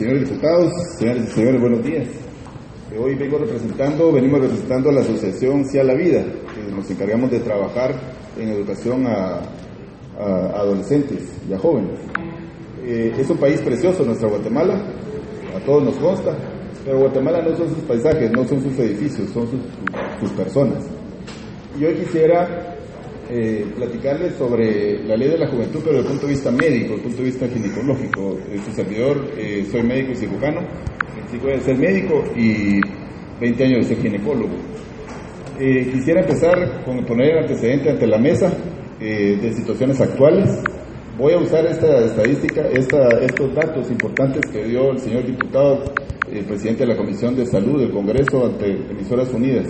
señores diputados, señores y señores, buenos días. Hoy vengo representando, venimos representando a la Asociación Sí a la Vida, que nos encargamos de trabajar en educación a, adolescentes y a jóvenes. Eh, es un país precioso, nuestra Guatemala, a todos nos consta, pero Guatemala no son sus paisajes, no son sus edificios, son sus, sus personas. Y hoy quisiera eh, platicarles sobre la ley de la juventud, pero desde el punto de vista médico, desde el punto de vista ginecológico. Su servidor, eh, soy médico y cirujano, voy de ser médico y 20 años de ser ginecólogo. Eh, quisiera empezar con poner el antecedente ante la mesa eh, de situaciones actuales. Voy a usar esta estadística, estos datos importantes que dio el señor diputado, el presidente de la Comisión de Salud del Congreso ante Emisoras Unidas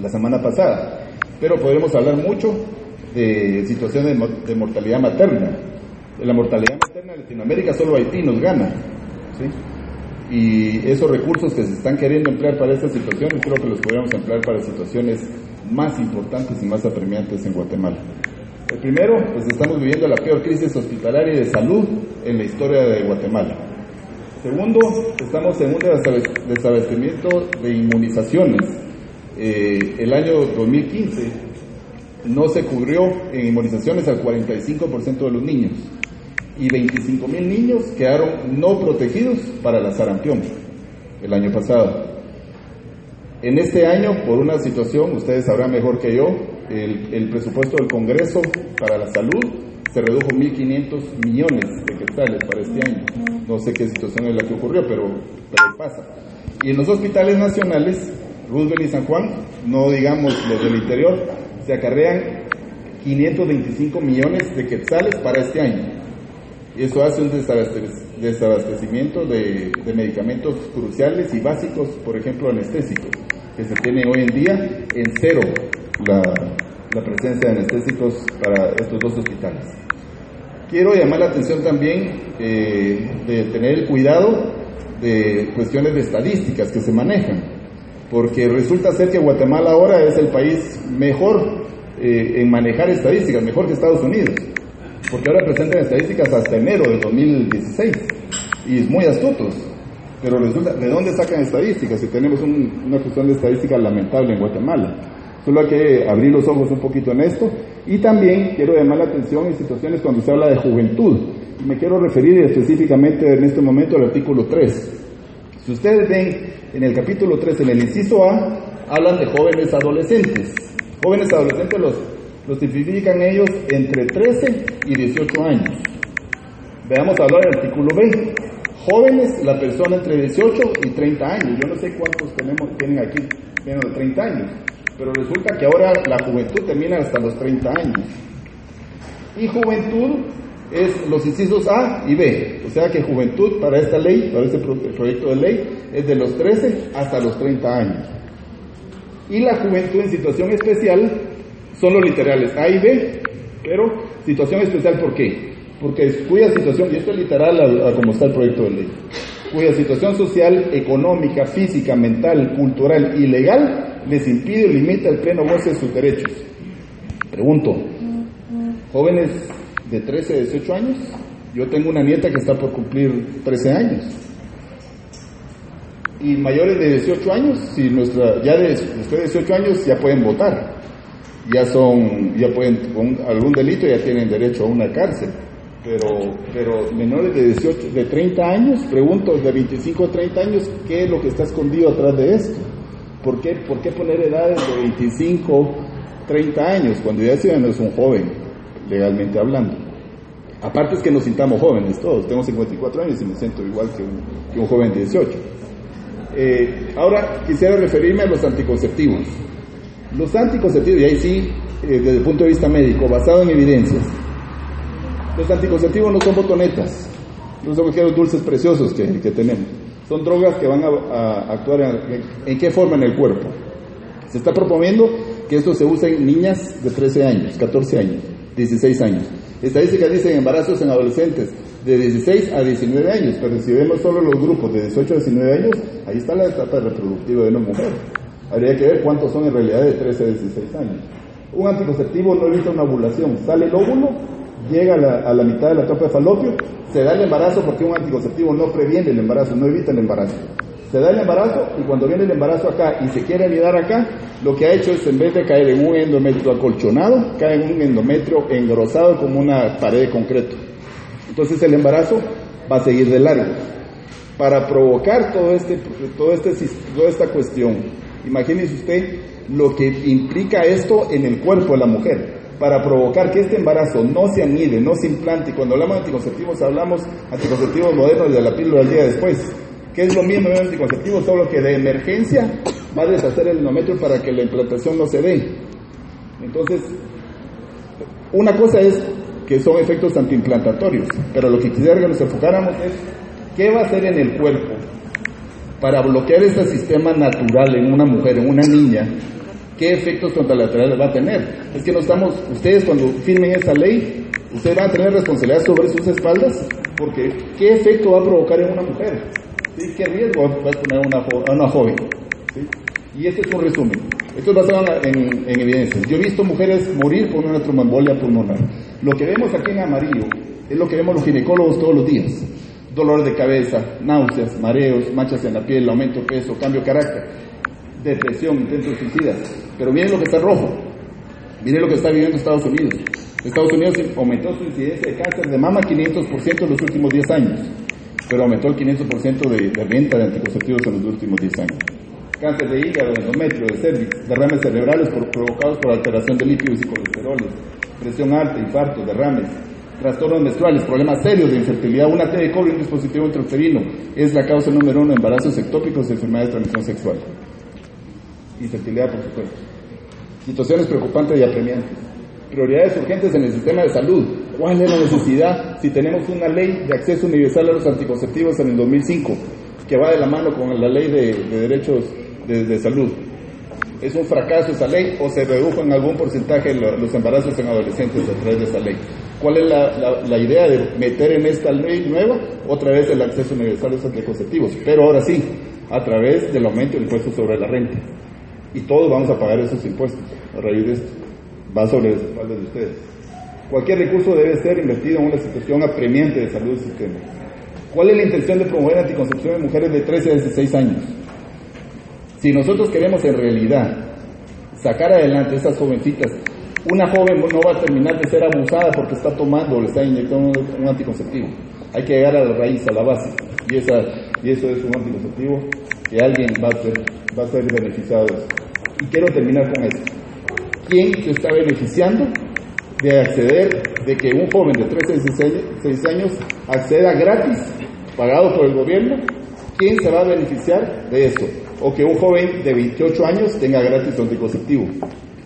la semana pasada pero podremos hablar mucho de situaciones de mortalidad materna. De la mortalidad materna en Latinoamérica solo Haití nos gana. Y esos recursos que se están queriendo emplear para estas situaciones, creo que los podríamos emplear para situaciones más importantes y más apremiantes en Guatemala. El primero, pues estamos viviendo la peor crisis hospitalaria y de salud en la historia de Guatemala. Segundo, estamos en un desabastecimiento de inmunizaciones eh, el año 2015 no se cubrió en inmunizaciones al 45% de los niños y 25 mil niños quedaron no protegidos para la sarampión el año pasado. En este año, por una situación, ustedes sabrán mejor que yo, el, presupuesto del Congreso para la salud se redujo 1.500 millones de quetzales para este año. No sé qué situación es la que ocurrió, pero, pero pasa. Y en los hospitales nacionales Roosevelt y San Juan, no digamos los del interior, se acarrean 525 millones de quetzales para este año. Y eso hace un desabastecimiento de, medicamentos cruciales y básicos, por ejemplo anestésicos, que se tiene hoy en día en cero la, presencia de anestésicos para estos dos hospitales. Quiero llamar la atención también eh, de tener el cuidado de cuestiones de estadísticas que se manejan porque resulta ser que Guatemala ahora es el país mejor eh, en manejar estadísticas, mejor que Estados Unidos, porque ahora presentan estadísticas hasta enero de 2016 y muy astutos. Pero resulta, ¿de dónde sacan estadísticas si tenemos una cuestión de estadística lamentable en Guatemala? Solo hay que abrir los ojos un poquito en esto. Y también quiero llamar la atención en situaciones cuando se habla de juventud. Me quiero referir específicamente en este momento al artículo 3. Si ustedes ven en el capítulo 3, en el inciso A, hablan de jóvenes adolescentes. Jóvenes adolescentes los, los tipifican ellos entre 13 y 18 años. Veamos hablar del artículo B. Jóvenes, la persona entre 18 y 30 años. Yo no sé cuántos tenemos, tienen aquí menos de 30 años, pero resulta que ahora la juventud termina hasta los 30 años. Y juventud es los incisos A y B. O sea que juventud para esta ley, para este proyecto de ley, es de los 13 hasta los 30 años. Y la juventud en situación especial son los literales A y B, pero situación especial ¿por qué? Porque cuya situación, y esto es literal a, como está el proyecto de ley, cuya situación social, económica, física, mental, cultural y legal les impide o limita el pleno goce de sus derechos. Pregunto, jóvenes de 13 a 18 años. Yo tengo una nieta que está por cumplir 13 años. Y mayores de 18 años, si nuestra, ya de, después de 18 años ya pueden votar. Ya son, ya pueden, con algún delito ya tienen derecho a una cárcel. Pero, pero menores de 18, de 30 años, pregunto, de 25 a 30 años, ¿qué es lo que está escondido atrás de esto? ¿Por qué, por qué poner edades de 25, 30 años cuando ya es un joven? Legalmente hablando. Aparte es que nos sintamos jóvenes todos, tengo 54 años y me siento igual que un, joven de 18. Eh, ahora quisiera referirme a los anticonceptivos. Los anticonceptivos, y ahí sí, eh, desde el punto de vista médico, basado en evidencias, los anticonceptivos no son botonetas, no son los dulces preciosos que, tenemos, son drogas que van a, actuar en, en, qué forma en el cuerpo. Se está proponiendo que esto se use en niñas de 13 años, 14 años. 16 años. Estadísticas dicen embarazos en adolescentes de 16 a 19 años, pero si vemos solo los grupos de 18 a 19 años, ahí está la etapa reproductiva de una mujer. Habría que ver cuántos son en realidad de 13 a 16 años. Un anticonceptivo no evita una ovulación, sale el óvulo llega a la, a la mitad de la tropa de falopio, se da el embarazo porque un anticonceptivo no previene el embarazo, no evita el embarazo. Se da el embarazo y cuando viene el embarazo acá y se quiere anidar acá, lo que ha hecho es en vez de caer en un endometrio acolchonado, cae en un endometrio engrosado como una pared de concreto. Entonces el embarazo va a seguir de largo. Para provocar todo este, todo este, toda esta cuestión, imagínese usted lo que implica esto en el cuerpo de la mujer para provocar que este embarazo no se anide, no se implante. Cuando hablamos de anticonceptivos, hablamos anticonceptivos modernos de la píldora del día después que es lo mismo de un anticonceptivo, solo que de emergencia va a deshacer el endometrio para que la implantación no se dé. Entonces, una cosa es que son efectos antiimplantatorios, pero lo que quisiera que nos enfocáramos es qué va a hacer en el cuerpo para bloquear este sistema natural en una mujer, en una niña, qué efectos contralaterales va a tener. Es que no estamos, ustedes cuando firmen esa ley, ustedes van a tener responsabilidad sobre sus espaldas, porque ¿qué efecto va a provocar en una mujer? ¿Qué riesgo va a poner a una joven? Y este es un resumen. Esto es basado en, en, evidencias. Yo he visto mujeres morir por una tromboembolia pulmonar. Lo que vemos aquí en amarillo es lo que vemos los ginecólogos todos los días. Dolor de cabeza, náuseas, mareos, manchas en la piel, aumento de peso, cambio de carácter, depresión, intentos suicidas. Pero miren lo que está rojo. Miren lo que está viviendo Estados Unidos. Estados Unidos aumentó su incidencia de cáncer de mama 500% en los últimos 10 años pero aumentó el 500% de, de, venta de anticonceptivos en los últimos 10 años. Cáncer de hígado, endometrio, de cervix, derrames cerebrales provocados por alteración de lípidos y colesteroles, presión alta, infartos, derrames, trastornos menstruales, problemas serios de infertilidad, una T de cobre un dispositivo intrauterino es la causa número uno de embarazos ectópicos y enfermedades de transmisión sexual. Infertilidad, por supuesto. Situaciones preocupantes y apremiantes. Prioridades urgentes en el sistema de salud. ¿Cuál es la necesidad si tenemos una ley de acceso universal a los anticonceptivos en el 2005 que va de la mano con la ley de, derechos de, salud? ¿Es un fracaso esa ley o se redujo en algún porcentaje los embarazos en adolescentes a través de esa ley? ¿Cuál es la, idea de meter en esta ley nueva otra vez el acceso universal a los anticonceptivos? Pero ahora sí, a través del aumento del impuesto sobre la renta. Y todos vamos a pagar esos impuestos a raíz de esto. Va sobre las espaldas de ustedes. Cualquier recurso debe ser invertido en una situación apremiante de salud del sistema. ¿Cuál es la intención de promover anticoncepción en mujeres de 13 a 16 años? Si nosotros queremos en realidad sacar adelante a esas jovencitas, una joven no va a terminar de ser abusada porque está tomando o le está inyectando un anticonceptivo. Hay que llegar a la raíz, a la base. Y, esa, y eso es un anticonceptivo que alguien va a ser, va a ser beneficiado. Y quiero terminar con esto. ¿Quién se está beneficiando de acceder, de que un joven de 13 a 16 años acceda gratis, pagado por el gobierno, ¿quién se va a beneficiar de eso? O que un joven de 28 años tenga gratis anticonceptivo.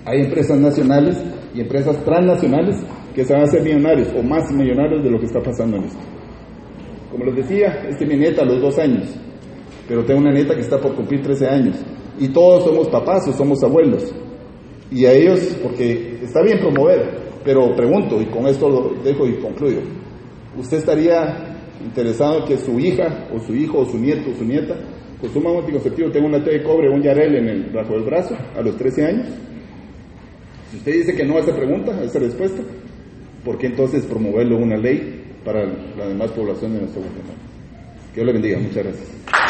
Hay empresas nacionales y empresas transnacionales que se van a hacer millonarios o más millonarios de lo que está pasando en esto. Como les decía, este es mi nieta a los dos años, pero tengo una nieta que está por cumplir 13 años. Y todos somos papás o somos abuelos. Y a ellos, porque está bien promover, pero pregunto, y con esto lo dejo y concluyo, ¿usted estaría interesado en que su hija o su hijo o su nieto o su nieta consuma un anticonceptivo, tenga una T de cobre o un Yarel en el, bajo el brazo a los 13 años? Si usted dice que no a esa pregunta, a esa respuesta, ¿por qué entonces promoverlo una ley para la demás población de nuestro gobierno? Que Dios le bendiga. Muchas gracias.